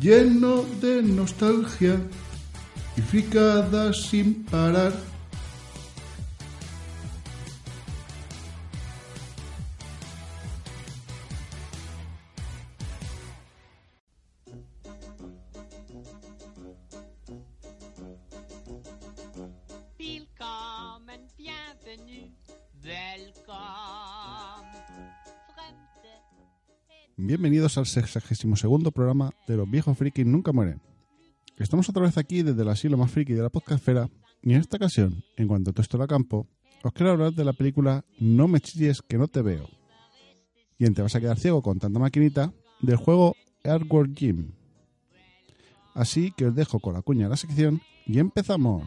lleno de nostalgia y fricadas sin parar. Bienvenidos al 62 programa de Los viejos frikis nunca mueren. Estamos otra vez aquí desde el asilo más friki de la podcastfera y en esta ocasión, en cuanto todo esto era campo, os quiero hablar de la película No me chilles que no te veo. Y en Te vas a quedar ciego con tanta maquinita del juego Airworld Gym. Así que os dejo con la cuña de la sección y empezamos.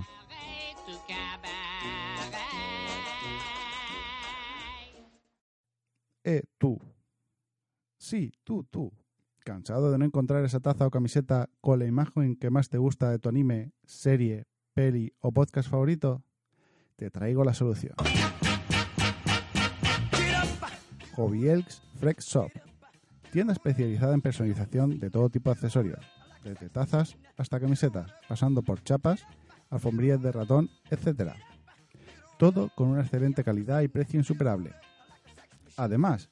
Eh, tú. Sí, tú, tú. ¿Cansado de no encontrar esa taza o camiseta con la imagen que más te gusta de tu anime, serie, peli o podcast favorito? Te traigo la solución. Hobby Elks Frex Shop. Tienda especializada en personalización de todo tipo de accesorios, desde tazas hasta camisetas, pasando por chapas, alfombrillas de ratón, etc. Todo con una excelente calidad y precio insuperable. Además,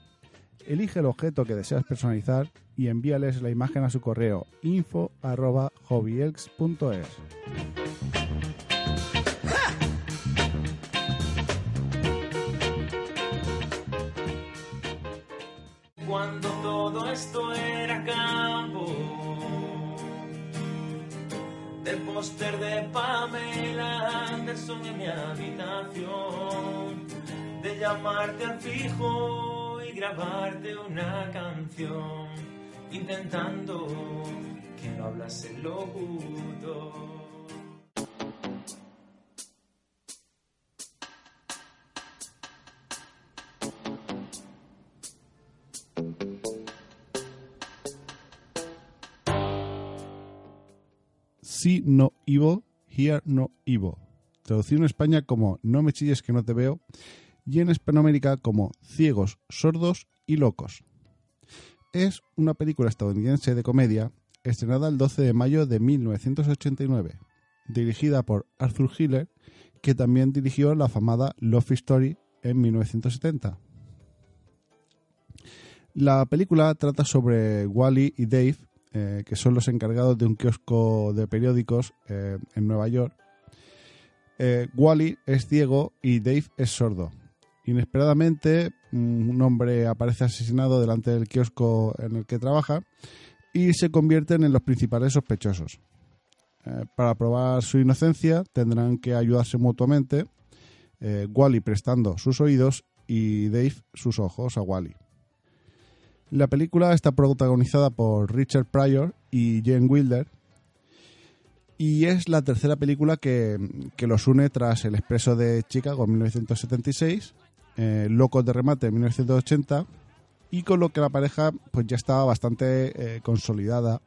elige el objeto que deseas personalizar y envíales la imagen a su correo info@hobbyelks.es. cuando todo esto era campo. Del póster de Pamela Anderson en mi habitación. De llamarte al fijo grabarte una canción. Intentando que no hablase locutor. See no evil, hear no evil. Traducido en España como No me chilles que no te veo y en Hispanoamérica como Ciegos, sordos y locos. Es una película estadounidense de comedia estrenada el 12 de mayo de 1989, dirigida por Arthur Hiller, que también dirigió la afamada Love Story en 1970. La película trata sobre Wally y Dave, eh, que son los encargados de un kiosco de periódicos eh, en Nueva York. Eh, Wally es ciego y Dave es sordo. Inesperadamente, un hombre aparece asesinado delante del kiosco en el que trabaja y se convierten en los principales sospechosos. Eh, para probar su inocencia tendrán que ayudarse mutuamente, eh, Wally prestando sus oídos y Dave sus ojos a Wally. La película está protagonizada por Richard Pryor y Jane Wilder y es la tercera película que, que los une tras El Expreso de Chicago en 1976 eh, Locos de Remate en 1980 y con lo que la pareja pues ya estaba bastante eh, consolidada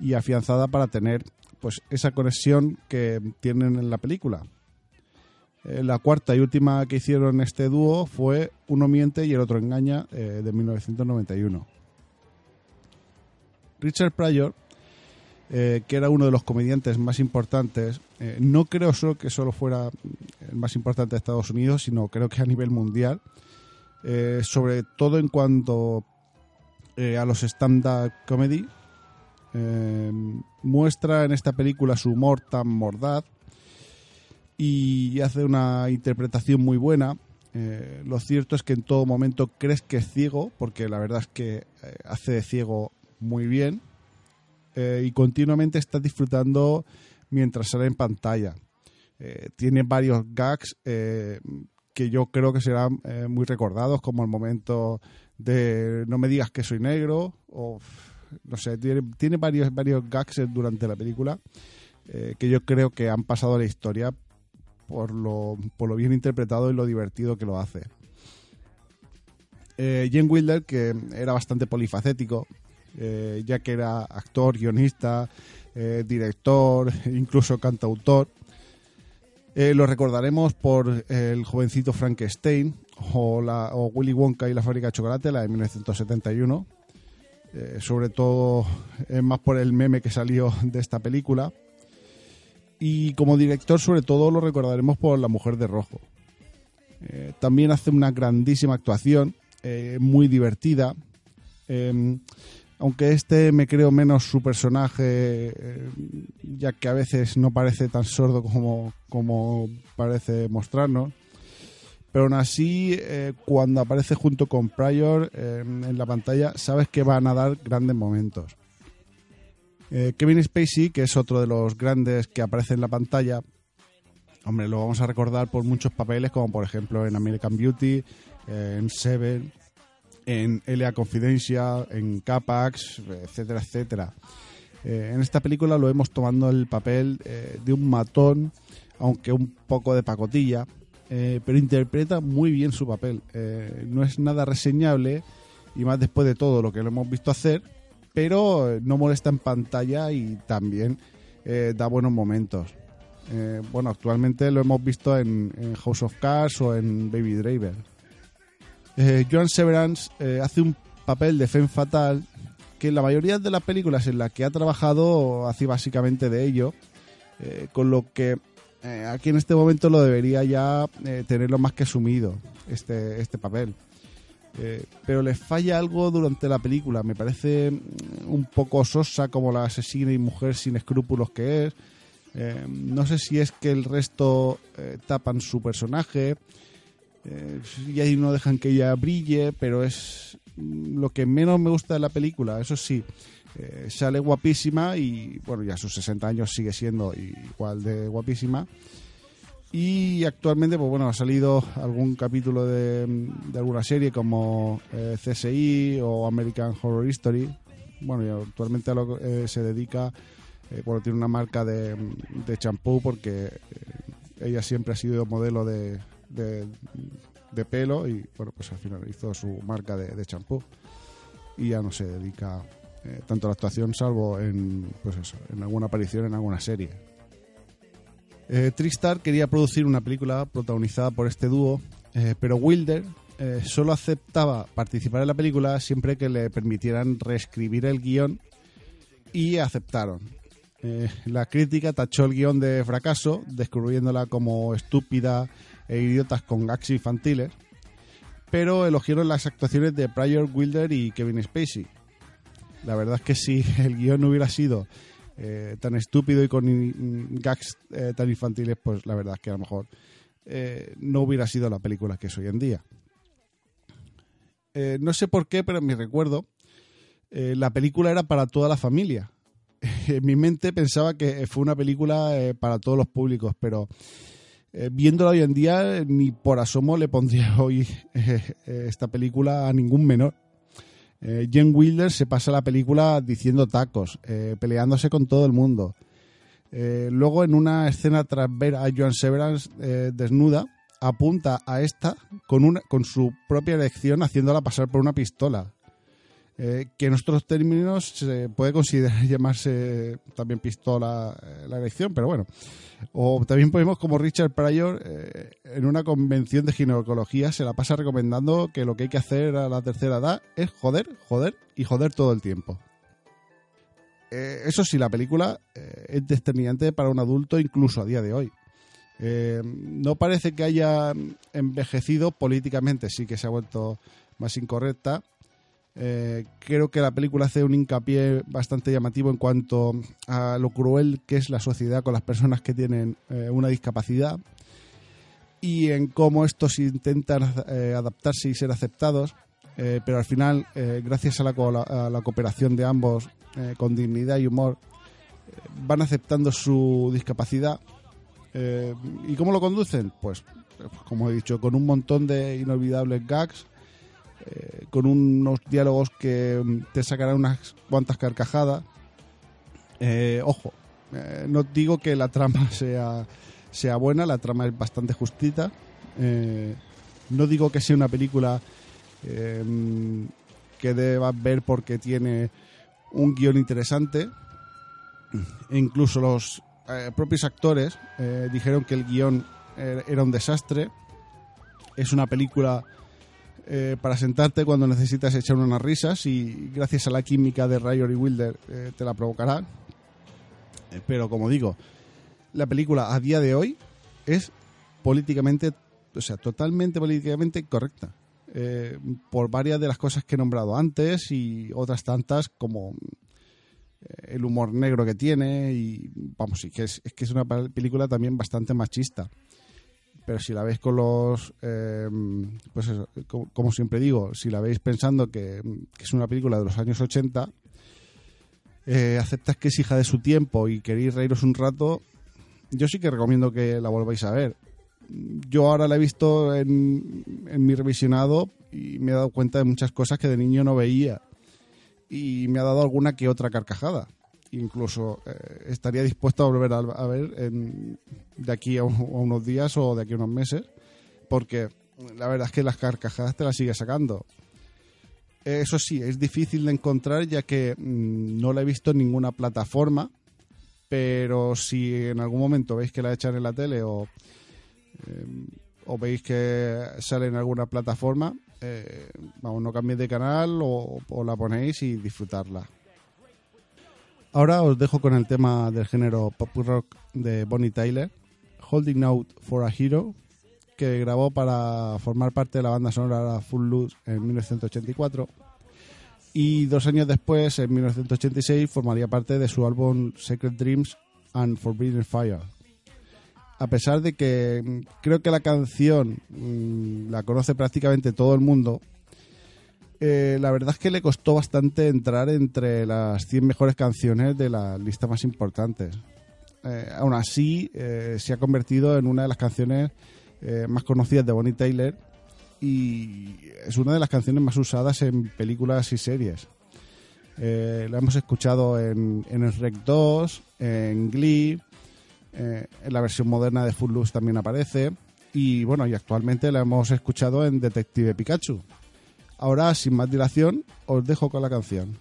y afianzada para tener pues esa conexión que tienen en la película. Eh, la cuarta y última que hicieron este dúo fue Uno miente y el otro engaña de 1991. Richard Pryor, que era uno de los comediantes más importantes, eh, no creo solo que solo fuera el más importante de Estados Unidos, sino creo que a nivel mundial, eh, sobre todo en cuanto eh, a los stand-up comedy. Muestra en esta película su humor tan mordaz y hace una interpretación muy buena. Lo cierto es que en todo momento crees que es ciego, porque la verdad es que hace de ciego muy bien y continuamente estás disfrutando mientras sale en pantalla. Eh, tiene varios gags eh, que yo creo que serán eh, muy recordados, como el momento de no me digas que soy negro, o no sé, tiene, varios, varios gags durante la película que yo creo que han pasado a la historia por lo, por lo bien interpretado y lo divertido que lo hace. Eh, Jen Wilder, que era bastante polifacético, ya que era actor, guionista, eh, director, incluso cantautor. Eh, lo recordaremos por el jovencito Frankenstein o, la, o Willy Wonka y la fábrica de chocolate, la de 1971. Eh, sobre todo eh, más por el meme que salió de esta película. Y como director, sobre todo, lo recordaremos por La Mujer de Rojo. También hace una grandísima actuación, muy divertida. Aunque este me creo menos su personaje, eh, ya que a veces no parece tan sordo como, como parece mostrarnos. Pero aún así, eh, cuando aparece junto con Pryor eh, en la pantalla, sabes que van a dar grandes momentos. Kevin Spacey, que es otro de los grandes que aparece en la pantalla, hombre, lo vamos a recordar por muchos papeles, como por ejemplo en American Beauty, en Seven, en Elia Confidential, en Capax, etcétera, etcétera. Eh, en esta película lo vemos tomando el papel eh, de un matón, aunque un poco de pacotilla, eh, pero interpreta muy bien su papel. No es nada reseñable, y más después de todo lo que lo hemos visto hacer, pero no molesta en pantalla y también da buenos momentos. Bueno, actualmente lo hemos visto en, en House of Cards o en Baby Driver. Eh, Joan Severance eh, hace un papel de femme fatal que en la mayoría de las películas en las que ha trabajado hace básicamente de ello, eh, con lo que aquí en este momento lo debería ya tenerlo más que asumido, este, este papel. Pero le falla algo durante la película, me parece mm, un poco sosa como la asesina y mujer sin escrúpulos que es. No sé si es que el resto tapan su personaje eh, y ahí no dejan que ella brille, pero es mm, lo que menos me gusta de la película. Eso sí, eh, sale guapísima y bueno, ya a sus 60 años sigue siendo igual de guapísima. Y actualmente, pues bueno, ha salido algún capítulo de, de alguna serie como eh, CSI o American Horror History. Bueno, y actualmente a lo que eh, se dedica, bueno, tiene una marca de de champú porque ella siempre ha sido modelo de, de, pelo y bueno, pues al final hizo su marca de champú. Y ya no se dedica eh, tanto a la actuación, salvo en, pues eso, en alguna aparición en alguna serie. Eh, Tristar quería producir una película protagonizada por este dúo, eh, pero Wilder solo aceptaba participar en la película siempre que le permitieran reescribir el guion y aceptaron. La crítica tachó el guion de fracaso, descubriéndola como estúpida e idiotas con gags infantiles, pero elogiaron las actuaciones de Pryor, Wilder y Kevin Spacey. La verdad es que si el guion no hubiera sido eh, tan estúpido y con gags eh, tan infantiles, pues la verdad es que a lo mejor eh, no hubiera sido la película que es hoy en día. No sé por qué, pero en mi recuerdo, la película era para toda la familia. en mi mente pensaba que fue una película para todos los públicos, pero eh, viéndola hoy en día, ni por asomo le pondría hoy eh, esta película a ningún menor. Eh, Jen Wilder se pasa la película diciendo tacos, eh, peleándose con todo el mundo. Luego, en una escena tras ver a Joan Severance desnuda, apunta a esta con, una, con su propia elección haciéndola pasar por una pistola. Eh, que en otros términos se puede considerar llamarse también pistola eh, la elección, pero bueno. O también podemos, como Richard Pryor, eh, en una convención de ginecología se la pasa recomendando que lo que hay que hacer a la tercera edad es joder, joder y joder todo el tiempo. Eso sí, la película es determinante para un adulto incluso a día de hoy. No parece que haya envejecido políticamente, sí que se ha vuelto más incorrecta. Eh, creo que la película hace un hincapié bastante llamativo en cuanto a lo cruel que es la sociedad con las personas que tienen eh, una discapacidad y en cómo estos intentan eh, adaptarse y ser aceptados, pero al final, gracias a la, co- a la cooperación de ambos, con dignidad y humor, van aceptando su discapacidad. ¿Y cómo lo conducen? Pues, eh, como he dicho, con un montón de inolvidables gags, eh, con unos diálogos que te sacarán unas cuantas carcajadas. Eh, ojo, eh, no digo que la trama sea, sea buena, la trama es bastante justita. No digo que sea una película que debas ver porque tiene un guion interesante. E incluso los propios actores dijeron que el guion eh, era un desastre. Es una película eh, para sentarte cuando necesitas echar unas risas y gracias a la química de Ryer y Wilder eh, te la provocará. Eh, pero como digo, la película a día de hoy es políticamente, o sea, totalmente políticamente correcta. Eh, por varias de las cosas que he nombrado antes y otras tantas como el humor negro que tiene y vamos, sí que es, es que es una película también bastante machista. Pero si la veis con los, eh, pues como, siempre digo, si la veis pensando que, que es una película de los años 80, eh, aceptas que es hija de su tiempo y queréis reíros un rato, yo sí que recomiendo que la volváis a ver. Yo ahora la he visto en mi revisionado y me he dado cuenta de muchas cosas que de niño no veía. Y me ha dado alguna que otra carcajada. Incluso eh, estaría dispuesto a volver a, ver en- de aquí a, un- a unos días o de aquí a unos meses. Porque la verdad es que las carcajadas te las sigue sacando. Eso sí, es difícil de encontrar ya que mm, no la he visto en ninguna plataforma. Pero si en algún momento veis que la echan en la tele o, o veis que sale en alguna plataforma, eh, vamos, no cambiéis de canal o, o la ponéis y disfrutarla. Ahora os dejo con el tema del género pop rock de Bonnie Tyler, Holding Out for a Hero, que grabó para formar parte de la banda sonora Full Loose en 1984 y dos años después, en 1986, formaría parte de su álbum Secret Dreams and Forbidden Fire. A pesar de que mm, creo que la canción mm, la conoce prácticamente todo el mundo, eh, la verdad es que le costó bastante entrar entre las 100 mejores canciones de las listas más importantes. Eh, aún así, eh, se ha convertido en una de las canciones más conocidas de Bonnie Tyler y es una de las canciones más usadas en películas y series. La hemos escuchado en, en el Rec 2, en Glee, en la versión moderna de Footloose también aparece y bueno, y actualmente la hemos escuchado en Detective Pikachu. Ahora, sin más dilación, os dejo con la canción.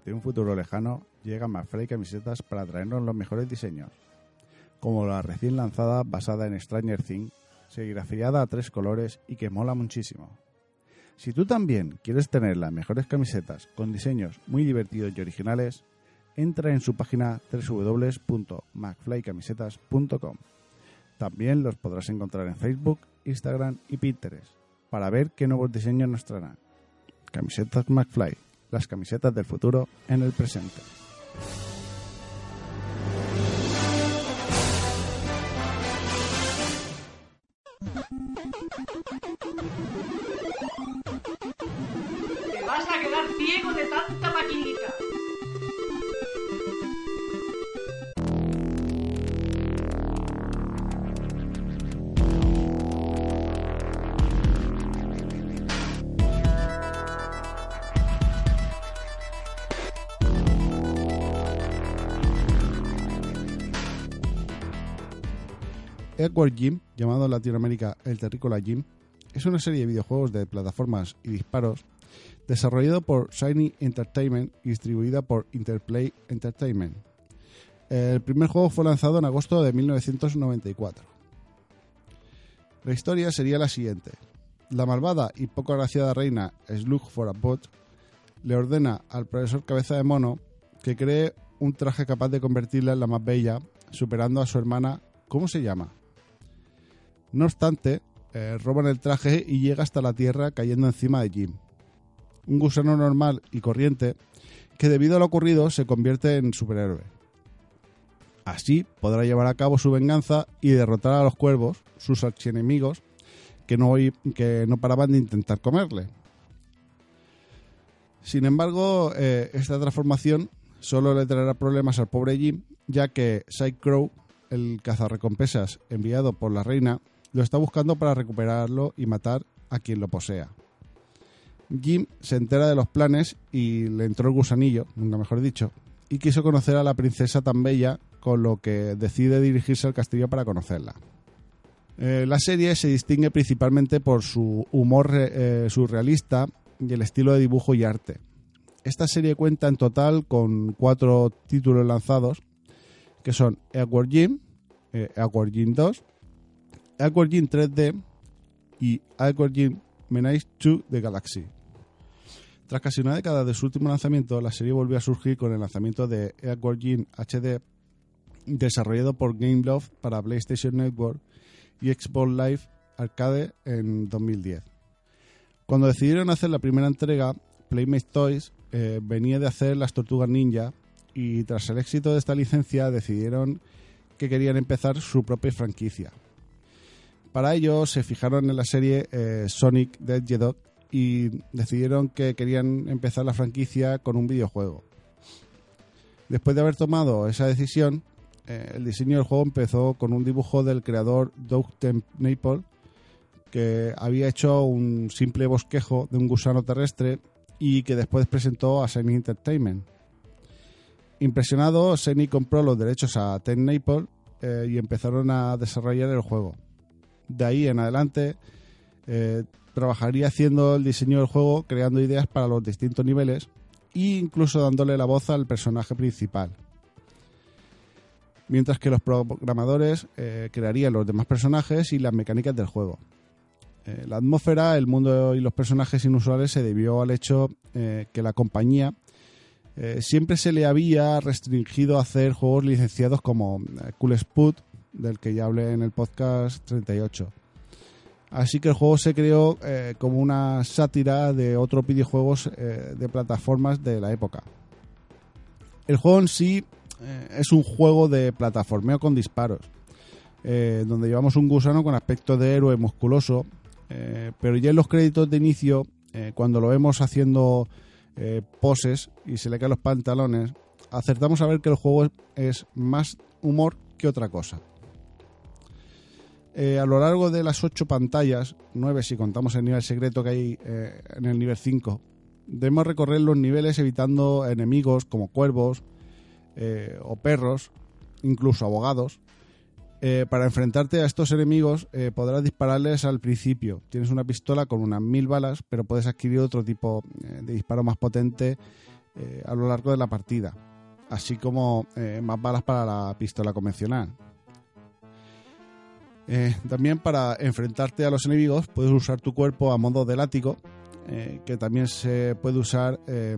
Desde un futuro lejano llega McFly Camisetas para traernos los mejores diseños, como la recién lanzada basada en Stranger Things, serigrafiada a tres colores y que mola muchísimo. Si tú también quieres tener las mejores camisetas con diseños muy divertidos y originales, entra en su página www.macflycamisetas.com. También los podrás encontrar en Facebook, Instagram y Pinterest para ver qué nuevos diseños nos traerán. Camisetas McFly, las camisetas del futuro en el presente. Te vas a quedar ciego de tanta maquinita. Edward Jim, llamado en Latinoamérica El Terrícola Jim, es una serie de videojuegos de plataformas y disparos desarrollado por Shiny Entertainment y distribuida por Interplay Entertainment. El primer juego fue lanzado en agosto de 1994. La historia sería la siguiente. La malvada y poco agraciada reina Slug for a Bot le ordena al profesor Cabeza de Mono que cree un traje capaz de convertirla en la más bella, superando a su hermana, ¿cómo se llama? No obstante, eh, roban el traje y llega hasta la Tierra cayendo encima de Jim. Un gusano normal y corriente que debido a lo ocurrido se convierte en superhéroe. Así podrá llevar a cabo su venganza y derrotar a los cuervos, sus archienemigos, que no, que no paraban de intentar comerle. Sin embargo, eh, esta transformación solo le traerá problemas al pobre Jim, ya que Crow, el cazarrecompensas enviado por la reina, lo está buscando para recuperarlo y matar a quien lo posea. Jim se entera de los planes y le entró el gusanillo, nunca mejor dicho, y quiso conocer a la princesa tan bella, con lo que decide dirigirse al castillo para conocerla. Eh, la serie se distingue principalmente por su humor eh, surrealista y el estilo de dibujo y arte. Esta serie cuenta en total con cuatro títulos lanzados, que son Edward Jim, eh, Jim 2, Edward Jim 3D y Edward Jim Menace 2 de Galaxy. Tras casi una década de su último lanzamiento, la serie volvió a surgir con el lanzamiento de Jim HD, desarrollado por Gameloft para PlayStation Network y Xbox Live Arcade en 2010. Cuando decidieron hacer la primera entrega, Playmate Toys eh, venía de hacer las Tortugas Ninja y tras el éxito de esta licencia decidieron que querían empezar su propia franquicia. Para ello se fijaron en la serie eh, Sonic the Hedgehog y decidieron que querían empezar la franquicia con un videojuego. Después de haber tomado esa decisión, eh, el diseño del juego empezó con un dibujo del creador Doug Naple, que había hecho un simple bosquejo de un gusano terrestre y que después presentó a Sony Entertainment. Impresionado, Sony compró los derechos a Ten Naple eh, y empezaron a desarrollar el juego de ahí en adelante eh, trabajaría haciendo el diseño del juego, creando ideas para los distintos niveles e incluso dándole la voz al personaje principal. Mientras que los programadores eh, crearían los demás personajes y las mecánicas del juego. Eh, la atmósfera, el mundo y los personajes inusuales se debió al hecho que la compañía siempre se le había restringido a hacer juegos licenciados como Cool Spot del que ya hablé en el podcast 38. Así que el juego se creó eh, como una sátira de otros videojuegos eh, de plataformas de la época. El juego en sí eh, es un juego de plataformeo con disparos, donde llevamos un gusano con aspecto de héroe musculoso, pero ya en los créditos de inicio, cuando lo vemos haciendo poses y se le caen los pantalones, acertamos a ver que el juego es más humor que otra cosa. Eh, a lo largo de las ocho pantallas, nueve si contamos el nivel secreto que hay eh, en el nivel 5, debemos recorrer los niveles evitando enemigos como cuervos eh, o perros, incluso abogados. para enfrentarte a estos enemigos podrás dispararles al principio. Tienes una pistola con unas mil balas, pero puedes adquirir otro tipo de disparo más potente a lo largo de la partida, así como más balas para la pistola convencional. Eh, también para enfrentarte a los enemigos puedes usar tu cuerpo a modo de látigo, eh, que también se puede usar eh,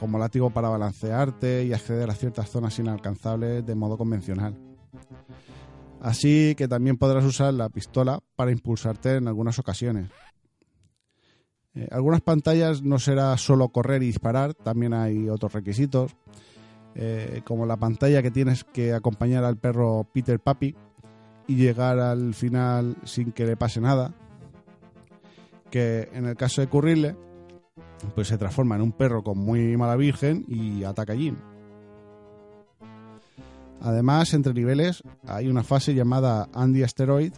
como látigo para balancearte y acceder a ciertas zonas inalcanzables de modo convencional. Así que también podrás usar la pistola para impulsarte en algunas ocasiones. Eh, algunas pantallas no será solo correr y disparar, también hay otros requisitos, como la pantalla que tienes que acompañar al perro Peter Papi y llegar al final sin que le pase nada, que en el caso de ocurrirle, pues se transforma en un perro con muy mala virgen y ataca a Jim. Además, entre niveles hay una fase llamada Andy Asteroid,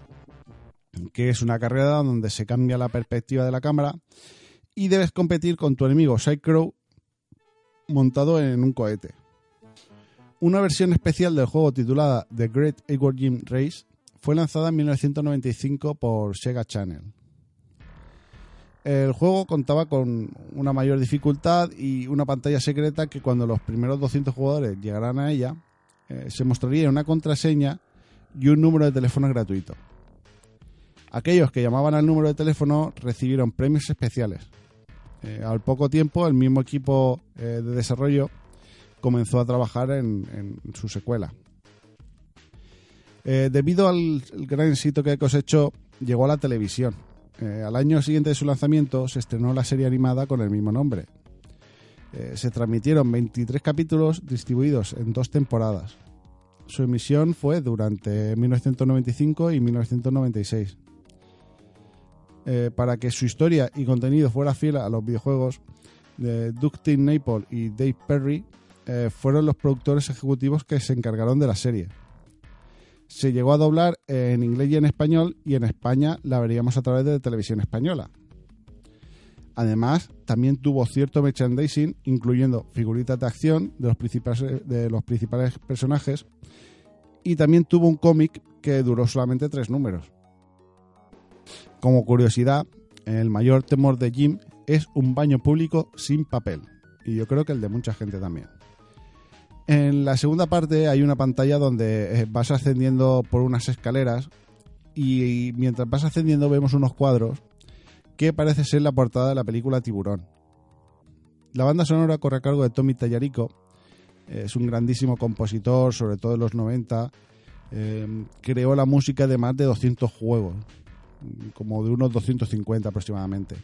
que es una carrera donde se cambia la perspectiva de la cámara y debes competir con tu enemigo Sidecrow montado en un cohete. Una versión especial del juego titulada The Great Edward Jim Race fue lanzada en 1995 por Sega Channel. El juego contaba con una mayor dificultad y una pantalla secreta que cuando los primeros 200 jugadores llegaran a ella, eh, se mostraría una contraseña y un número de teléfono gratuito. Aquellos que llamaban al número de teléfono recibieron premios especiales. Eh, al poco tiempo, el mismo equipo eh, de desarrollo comenzó a trabajar en, en su secuela. Eh, debido al gran éxito que cosechó, llegó a la televisión. Eh, al año siguiente de su lanzamiento se estrenó la serie animada con el mismo nombre. Eh, se transmitieron 23 capítulos distribuidos en dos temporadas. Su emisión fue durante 1995 y 1996. Eh, para que su historia y contenido fuera fiel a los videojuegos, eh, Dustin Naple y Dave Perry fueron los productores ejecutivos que se encargaron de la serie. Se llegó a doblar en inglés y en español y en España la veríamos a través de televisión española. Además, también tuvo cierto merchandising, incluyendo figuritas de acción de los principales, de los principales personajes, y también tuvo un cómic que duró solamente tres números. Como curiosidad, el mayor temor de Jim es un baño público sin papel, y yo creo que el de mucha gente también. En la segunda parte hay una pantalla donde eh, vas ascendiendo por unas escaleras y mientras vas ascendiendo vemos unos cuadros que parece ser la portada de la película Tiburón. La banda sonora corre a cargo de Tommy Tallarico, es un grandísimo compositor, sobre todo en los 90. eh, creó la música de más de 200 juegos, como de unos 250 aproximadamente.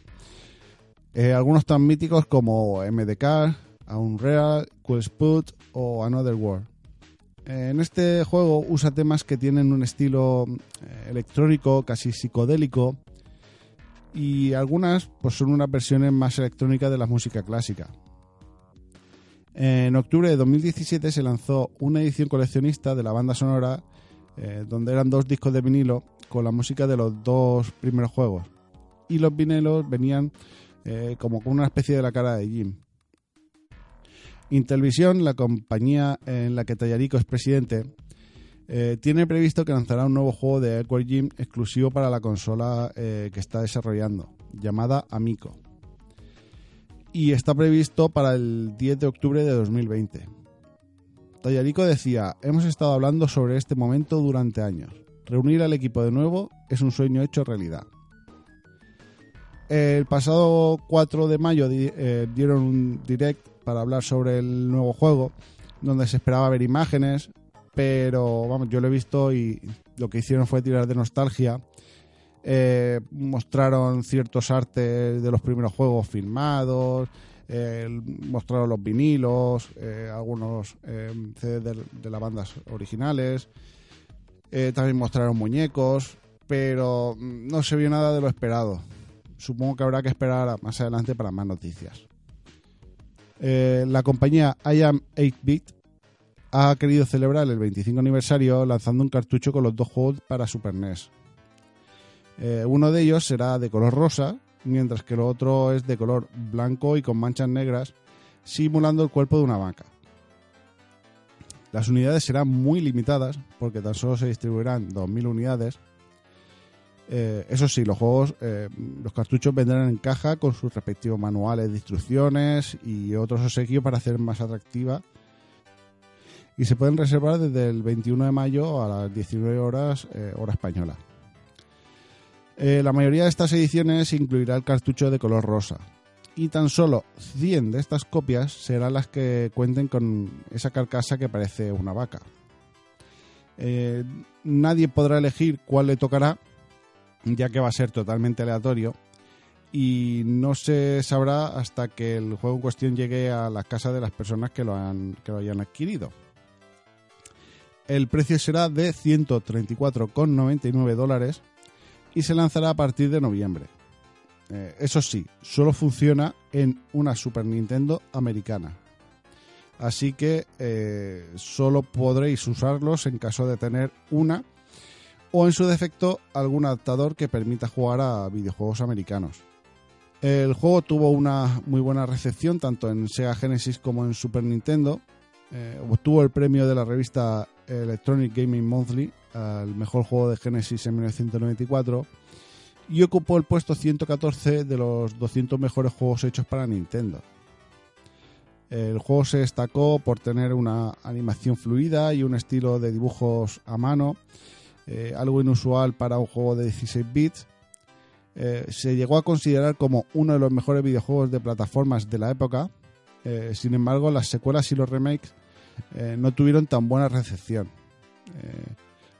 Eh, algunos tan míticos como MDK, Unreal, Cool Spot o Another World. Eh, En este juego usa temas que tienen un estilo eh, electrónico, casi psicodélico, y algunas pues son unas versiones más electrónicas de la música clásica. En octubre de 2017 se lanzó una edición coleccionista de la banda sonora eh, donde eran dos discos de vinilo con la música de los dos primeros juegos. Y los vinilos venían como con una especie de la cara de Jim. Intelvisión, la compañía en la que Tallarico es presidente, eh, tiene previsto que lanzará un nuevo juego de Edward Jim exclusivo para la consola eh, que está desarrollando, llamada Amico. Y está previsto para el 10 de octubre de 2020. Tallarico decía, hemos estado hablando sobre este momento durante años. Reunir al equipo de nuevo es un sueño hecho realidad. El pasado 4 de mayo eh, dieron un direct para hablar sobre el nuevo juego, donde se esperaba ver imágenes, pero vamos, yo lo he visto y lo que hicieron fue tirar de nostalgia. Eh, mostraron ciertos artes de los primeros juegos filmados, mostraron los vinilos, eh, algunos eh, CDs de, las bandas originales, eh, también mostraron muñecos, pero mm, no se vio nada de lo esperado. Supongo que habrá que esperar más adelante para más noticias. Eh, la compañía I Am 8-Bit ha querido celebrar el 25 aniversario lanzando un cartucho con los dos juegos para Super NES. Eh, uno de ellos será de color rosa, mientras que el otro es de color blanco y con manchas negras, simulando el cuerpo de una vaca. Las unidades serán muy limitadas, porque tan solo se distribuirán 2.000 unidades, Eh, eso sí, los juegos, eh, los cartuchos vendrán en caja con sus respectivos manuales de instrucciones y otros obsequios para hacer más atractiva. Y se pueden reservar desde el 21 de mayo a las 19 horas, eh, hora española. Eh, la mayoría de estas ediciones incluirá el cartucho de color rosa. Y tan solo 100 de estas copias serán las que cuenten con esa carcasa que parece una vaca. Nadie podrá elegir cuál le tocará, ya que va a ser totalmente aleatorio. Y no se sabrá hasta que el juego en cuestión llegue a la casa de las personas que lo, han, que lo hayan adquirido. El precio será de 134,99 dólares y se lanzará a partir de noviembre. Eh, eso sí, solo funciona en una Super Nintendo americana. Así que eh, solo podréis usarlos en caso de tener una o en su defecto algún adaptador que permita jugar a videojuegos americanos. El juego tuvo una muy buena recepción tanto en Sega Genesis como en Super Nintendo. Eh, obtuvo el premio de la revista Electronic Gaming Monthly al mejor juego de Genesis en 1994 y ocupó el puesto 114 de los 200 mejores juegos hechos para Nintendo. El juego se destacó por tener una animación fluida y un estilo de dibujos a mano, eh, algo inusual para un juego de 16 bits. Eh, se llegó a considerar como uno de los mejores videojuegos de plataformas de la época. Eh, sin embargo, las secuelas y los remakes no tuvieron tan buena recepción.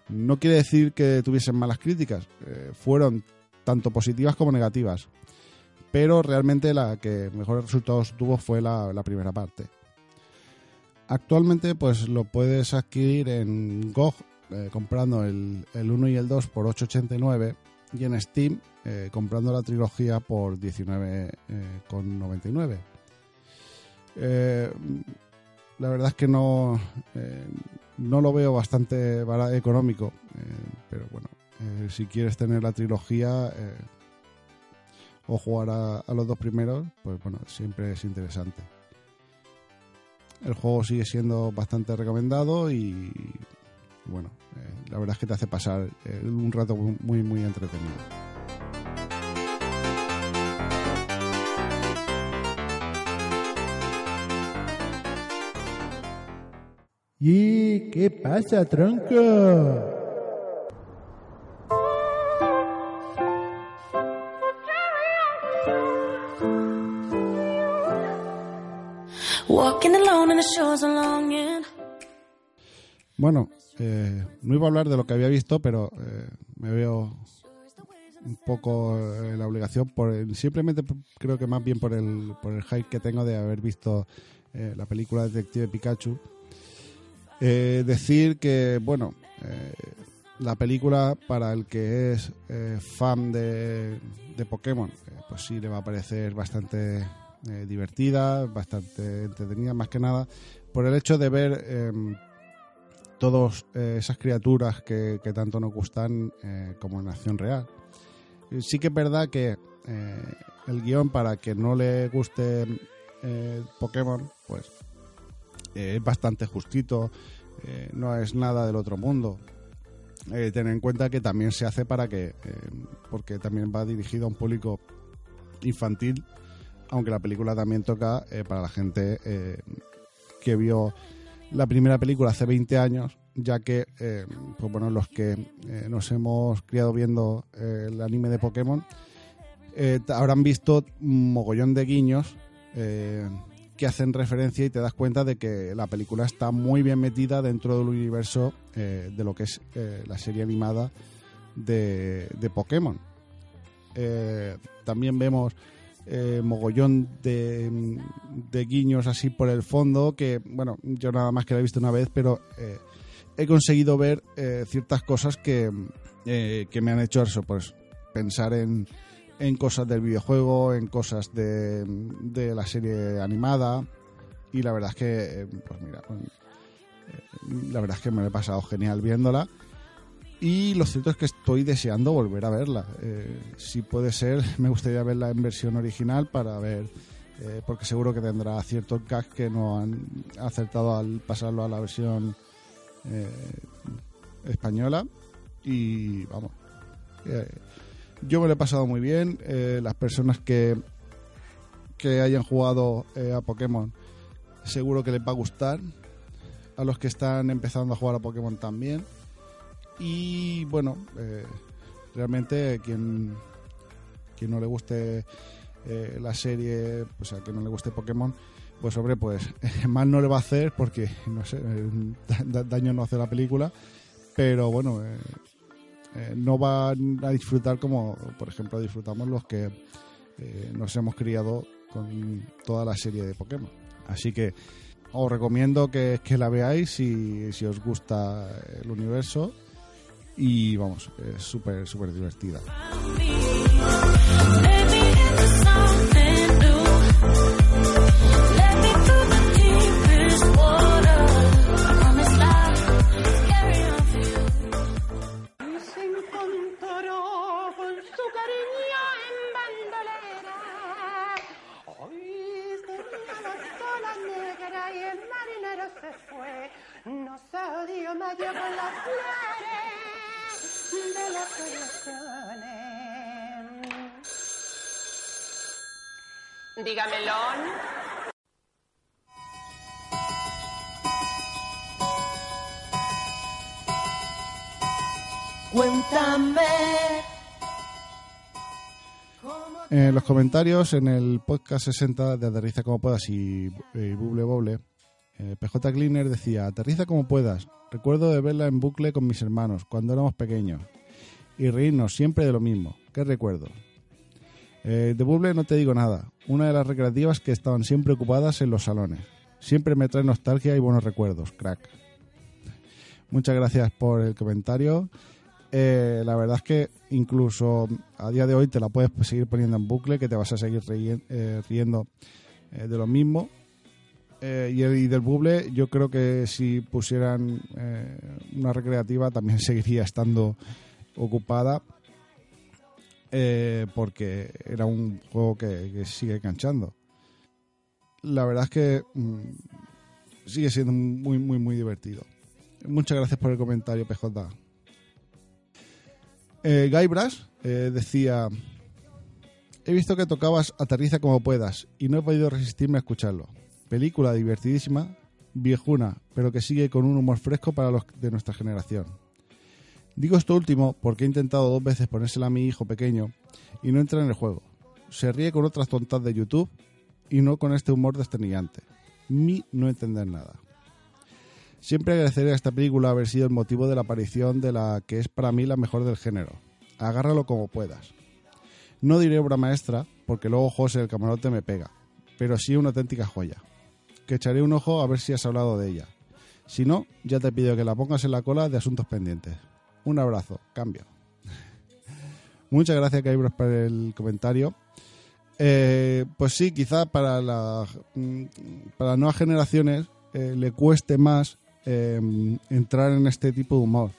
No quiere decir que tuviesen malas críticas, fueron tanto positivas como negativas, pero realmente la que mejores resultados tuvo fue la, la primera parte. Actualmente pues lo puedes adquirir en GOG eh, comprando el, el 1 y el 2 por 8,89 y en Steam eh, comprando la trilogía por 19,99. Eh, la verdad es que no, no lo veo bastante económico, pero bueno, si quieres tener la trilogía o jugar a, a los dos primeros, pues bueno, siempre es interesante. El juego sigue siendo bastante recomendado y bueno, eh, la verdad es que te hace pasar eh, un rato muy muy entretenido. ¿Y qué pasa, tronco? Walking alone and the shores are longing. Bueno, eh, no iba a hablar de lo que había visto, pero eh, me veo un poco eh, la obligación por el- simplemente creo que más bien por el por el hype que tengo de haber visto eh, la película Detective Pikachu. Eh, decir que bueno, la película para el que es fan de, de Pokémon, pues sí le va a parecer bastante divertida, bastante entretenida, más que nada por el hecho de ver todas esas criaturas que, tanto nos gustan eh, como en acción real. Eh, Sí que es verdad que eh, el guion para que no le guste eh, Pokémon, pues eh, es bastante justito, eh, no es nada del otro mundo. Eh, ten en cuenta que también se hace para que, eh, porque también va dirigido a un público infantil, aunque la película también toca eh, para la gente eh, que vio la primera película hace 20 años, ya que eh, pues bueno, los que eh, nos hemos criado viendo eh, el anime de Pokémon eh, habrán visto un mogollón de guiños que hacen referencia y te das cuenta de que la película está muy bien metida dentro del universo de lo que es la serie animada de, de Pokémon. También vemos eh, mogollón de, guiños así por el fondo que, bueno, yo nada más que la he visto una vez, pero eh, he conseguido ver eh, ciertas cosas que, que me han hecho eso, pues pensar en, en cosas del videojuego, en cosas de, de la serie animada y la verdad es que, pues mira, la verdad es que me lo he pasado genial viéndola. Y lo cierto es que estoy deseando volver a verla. Eh, si puede ser, me gustaría verla en versión original para ver, eh, porque seguro que tendrá ciertos gags que no han acertado al pasarlo a la versión eh, española. Y vamos, yo me lo he pasado muy bien. las personas que, que hayan jugado a Pokémon seguro que les va a gustar. A los que están empezando a jugar a Pokémon también. Y bueno, eh, realmente quien, quien no le guste eh, la serie, pues a quien no le guste Pokémon, pues hombre, pues mal no le va a hacer porque, no sé, da- daño no hace la película, pero bueno, eh, no van a disfrutar como, por ejemplo, disfrutamos los que nos hemos criado con toda la serie de Pokémon. Así que os recomiendo que, que la veáis si, si os gusta el universo y vamos, es súper, súper divertida. Se fue. No se dio mayo con las flores de las ilusiones. Dígamelo. Cuéntame. En los comentarios, en el podcast 60 de Aterriza como puedas y, y Buble Boble, eh, PJ Cleaner decía, aterriza como puedas. Recuerdo de verla en bucle con mis hermanos cuando éramos pequeños y reírnos siempre de lo mismo. ¿Qué recuerdo? Eh, de Buble no te digo nada. Una de las recreativas que estaban siempre ocupadas en los salones. Siempre me trae nostalgia y buenos recuerdos, crack. Muchas gracias por el comentario. Eh, la verdad es que incluso a día de hoy te la puedes seguir poniendo en bucle, que te vas a seguir eh, riendo de lo mismo. Eh, y, y del buble, yo creo que si pusieran eh, una recreativa también seguiría estando ocupada, eh, porque era un juego que, sigue enganchando. La verdad es que mm, sigue siendo muy, muy, muy divertido. Muchas gracias por el comentario, PJ. Eh, Guybrush eh, decía: He visto que tocabas Aterriza como puedas y no he podido resistirme a escucharlo. Película divertidísima, viejuna, pero que sigue con un humor fresco para los de nuestra generación. Digo esto último porque he intentado dos veces ponérsela a mi hijo pequeño y no entra en el juego. Se ríe con otras tontas de YouTube y no con este humor desternillante. Mi no entender nada. Siempre agradeceré a esta película haber sido el motivo de la aparición de la que es para mí la mejor del género. Agárralo como puedas. No diré obra maestra, porque luego José el camarote me pega, pero sí una auténtica joya. Que echaré un ojo a ver si has hablado de ella. Si no, ya te pido que la pongas en la cola de asuntos pendientes. Un abrazo, cambio. Muchas gracias, Caibros, por el comentario. Eh, pues sí, quizá para, mm, para las nuevas generaciones eh, le cueste más eh, entrar en este tipo de humor.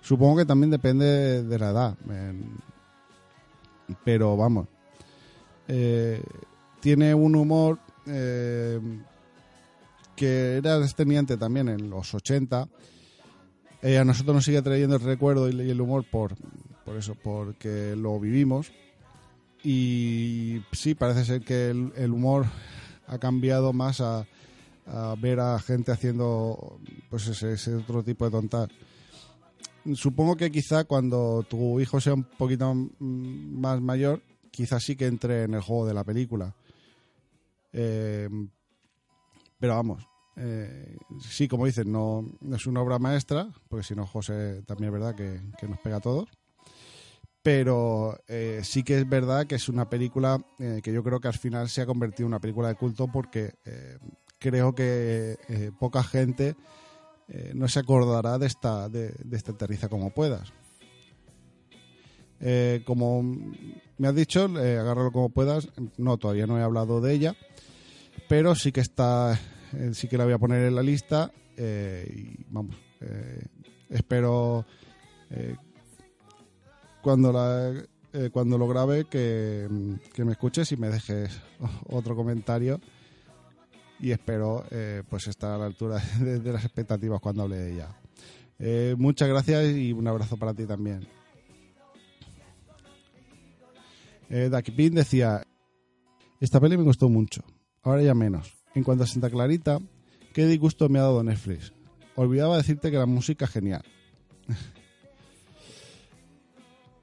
Supongo que también depende de, la edad. eh, pero vamos. eh, tiene un humor eh, que era desteniente también en los 80. Eh, a nosotros nos sigue trayendo el recuerdo y el humor por, por eso, porque lo vivimos. Y sí, parece ser que el, humor ha cambiado más a, ver a gente haciendo pues ese, ese otro tipo de tontas. Supongo que quizá cuando tu hijo sea un poquito más mayor, quizás sí que entre en el juego de la película. Eh, pero vamos, eh, sí, como dices, no, es una obra maestra, porque si no, José también es verdad que, nos pega a todos. Pero eh, sí que es verdad que es una película eh, que yo creo que al final se ha convertido en una película de culto porque creo que poca gente no se acordará de esta, de, de esta aterriza como puedas. Como me has dicho, agárralo como puedas. No, todavía no he hablado de ella, pero sí que está, eh, sí que la voy a poner en la lista eh, y vamos, eh, espero cuando la cuando lo grabe que, que me escuches y me dejes otro comentario y espero pues estar a la altura de, las expectativas cuando hable de ella. Muchas gracias y un abrazo para ti también. Eh, Ducky Pin decía, esta peli me gustó mucho, ahora ya menos. En cuanto a Santa Clarita, qué disgusto me ha dado Netflix. Olvidaba decirte que la música es genial.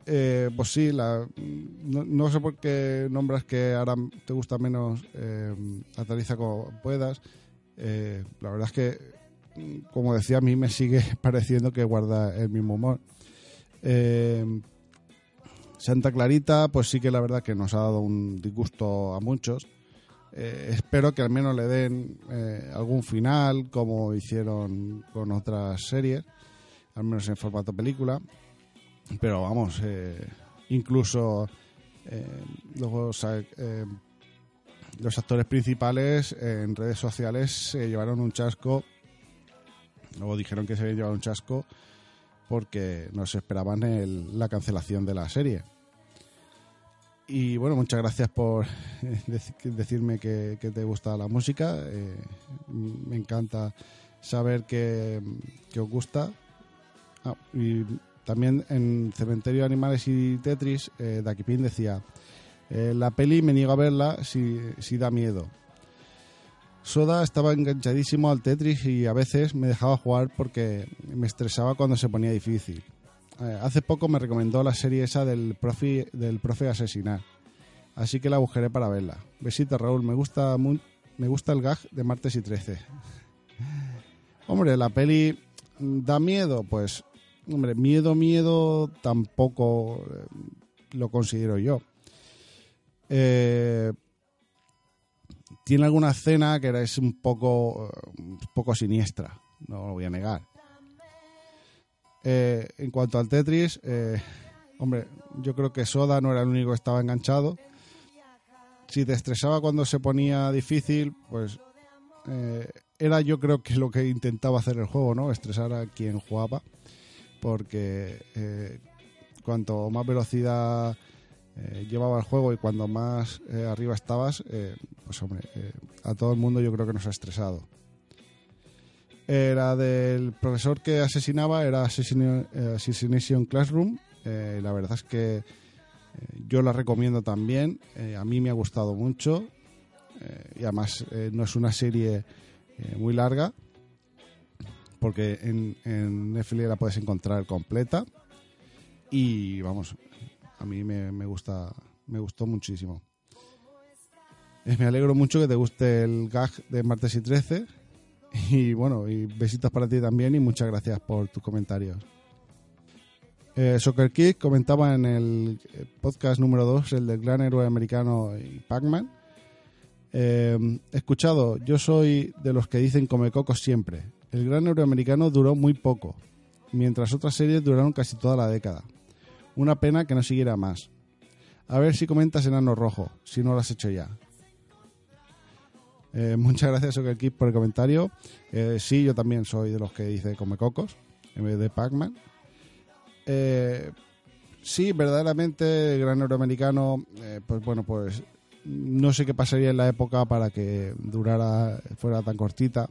Eh, pues sí, la, no, sé por qué nombras que ahora te gusta menos eh, Atariza como puedas. Eh, la verdad es que, como decía, a mí me sigue pareciendo que guarda el mismo humor. Eh, Santa Clarita, pues sí que la verdad que nos ha dado un disgusto a muchos. Eh, espero que al menos le den eh, algún final, como hicieron con otras series, al menos en formato película. Pero vamos, eh, incluso eh, los, eh, los actores principales en redes sociales se llevaron un chasco, o dijeron que se habían llevado un chasco porque no se esperaban el- la cancelación de la serie. Y bueno, muchas gracias por eh, dec- decirme que, te gusta la música. eh, me encanta saber que, os gusta. Ah, y también en Cementerio de Animales y Tetris, eh, Dakipin decía, eh, la peli me niego a verla si da miedo. Soda estaba enganchadísimo al Tetris y a veces me dejaba jugar porque me estresaba cuando se ponía difícil. Eh, hace poco me recomendó la serie esa del profe, del profe asesinar, así que la buscaré para verla. Besito Raúl, me gusta mu- me gusta el gag de martes y 13. Hombre, la peli mm, da miedo, pues hombre, miedo miedo tampoco eh, lo considero yo. Eh, tiene alguna escena que es un poco, eh, un poco siniestra, no lo voy a negar. Eh, en cuanto al Tetris, eh, hombre, yo creo que Soda no era el único que estaba enganchado. Si te estresaba cuando se ponía difícil, pues eh, era yo creo que lo que intentaba hacer el juego, ¿no? Estresar a quien jugaba, porque eh, cuanto más velocidad llevaba el juego y cuando más arriba estabas, pues hombre, a todo el mundo yo creo que nos ha estresado. Era del profesor que asesinaba, era Assassin- eh, Assassination Classroom. eh, la verdad es que eh, yo la recomiendo también. a mí me ha gustado mucho. y además no es una serie muy larga. Porque en, en Netflix la puedes encontrar completa. Y vamos, a mí me, me gusta me gustó muchísimo. Me alegro mucho que te guste el gag de martes y 13 y bueno, y besitos para ti también y muchas gracias por tus comentarios. Eh, Soccer Kid comentaba en el podcast número 2, el del gran héroe americano y Pac-Man. Eh, escuchado, yo soy de los que dicen come cocos siempre. El gran héroe americano duró muy poco, mientras otras series duraron casi toda la década. Una pena que no siguiera más. A ver si comentas Enano Rojo, si no lo has hecho ya. Eh, muchas gracias, Soccer Kid, por el comentario. Eh, sí, yo también soy de los que dice come cocos en vez de Pac-Man. Eh, sí, verdaderamente, el gran euroamericano, eh, pues bueno, pues no sé qué pasaría en la época para que durara, fuera tan cortita.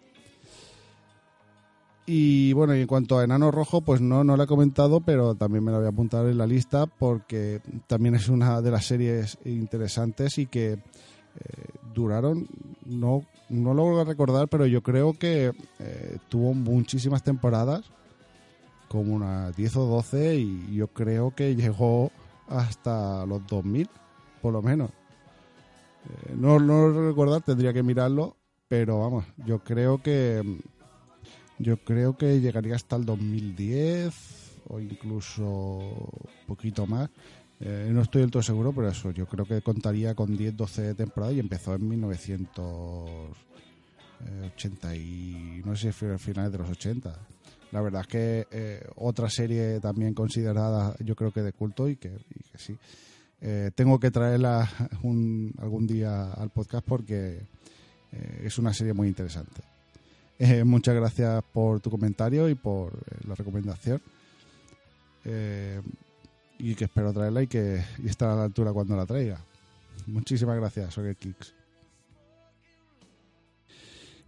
Y bueno, y en cuanto a Enano Rojo, pues no, no lo he comentado, pero también me lo voy a apuntar en la lista porque también es una de las series interesantes y que duraron, no, no a recordar, pero yo creo que eh, tuvo muchísimas temporadas, como unas 10 o 12, y yo creo que llegó hasta los 2000, por lo menos. Eh, no, no lo recordar, tendría que mirarlo, pero vamos, yo creo que yo creo que llegaría hasta el 2010 o incluso un poquito más. Eh, no estoy del todo seguro, pero eso, yo creo que contaría con 10, 12 temporadas y empezó en 1980 y no sé si finales de los 80. La verdad es que eh, otra serie también considerada, yo creo que de culto y que, sí. Eh, tengo que traerla algún día al podcast porque es una serie muy interesante. Muchas gracias por tu comentario y por la recomendación. Y que espero traerla y que y estar a la altura cuando la traiga. Muchísimas gracias, Soccer Kicks.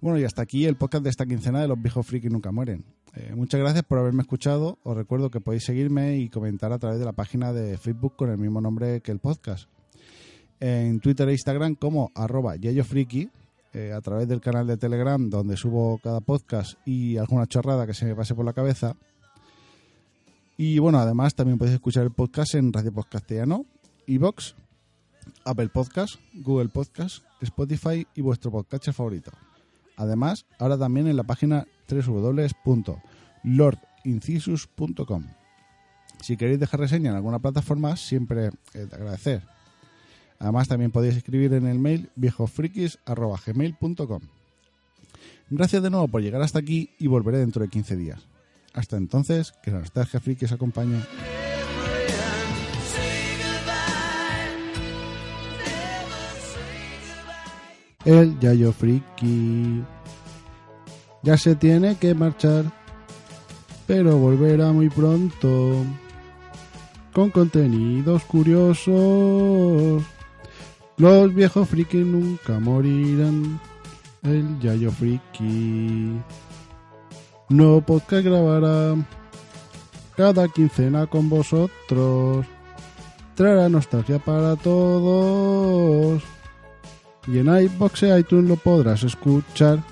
Bueno, y hasta aquí el podcast de esta quincena de los viejos friki nunca mueren. Eh, muchas gracias por haberme escuchado. Os recuerdo que podéis seguirme y comentar a través de la página de Facebook con el mismo nombre que el podcast. en Twitter e Instagram como arroba yayofriki, eh, a través del canal de Telegram donde subo cada podcast y alguna chorrada que se me pase por la cabeza. Y bueno, además también podéis escuchar el podcast en Radio Podcastiano, Evox, Apple Podcast, Google Podcast, Spotify y vuestro podcast favorito. Además, ahora también en la página www.lordincisus.com. Si queréis dejar reseña en alguna plataforma, siempre es de agradecer. Además, también podéis escribir en el mail viejofrikis.gmail.com. Gracias de nuevo por llegar hasta aquí y volveré dentro de 15 días. Hasta entonces, que la nostalgia friki os acompañe. El Yayo Friki ya se tiene que marchar, pero volverá muy pronto con contenidos curiosos. Los viejos friki nunca morirán. El Yayo Friki no podcast grabará cada quincena con vosotros. Traerá nostalgia para todos. Y en iBox e iTunes lo podrás escuchar.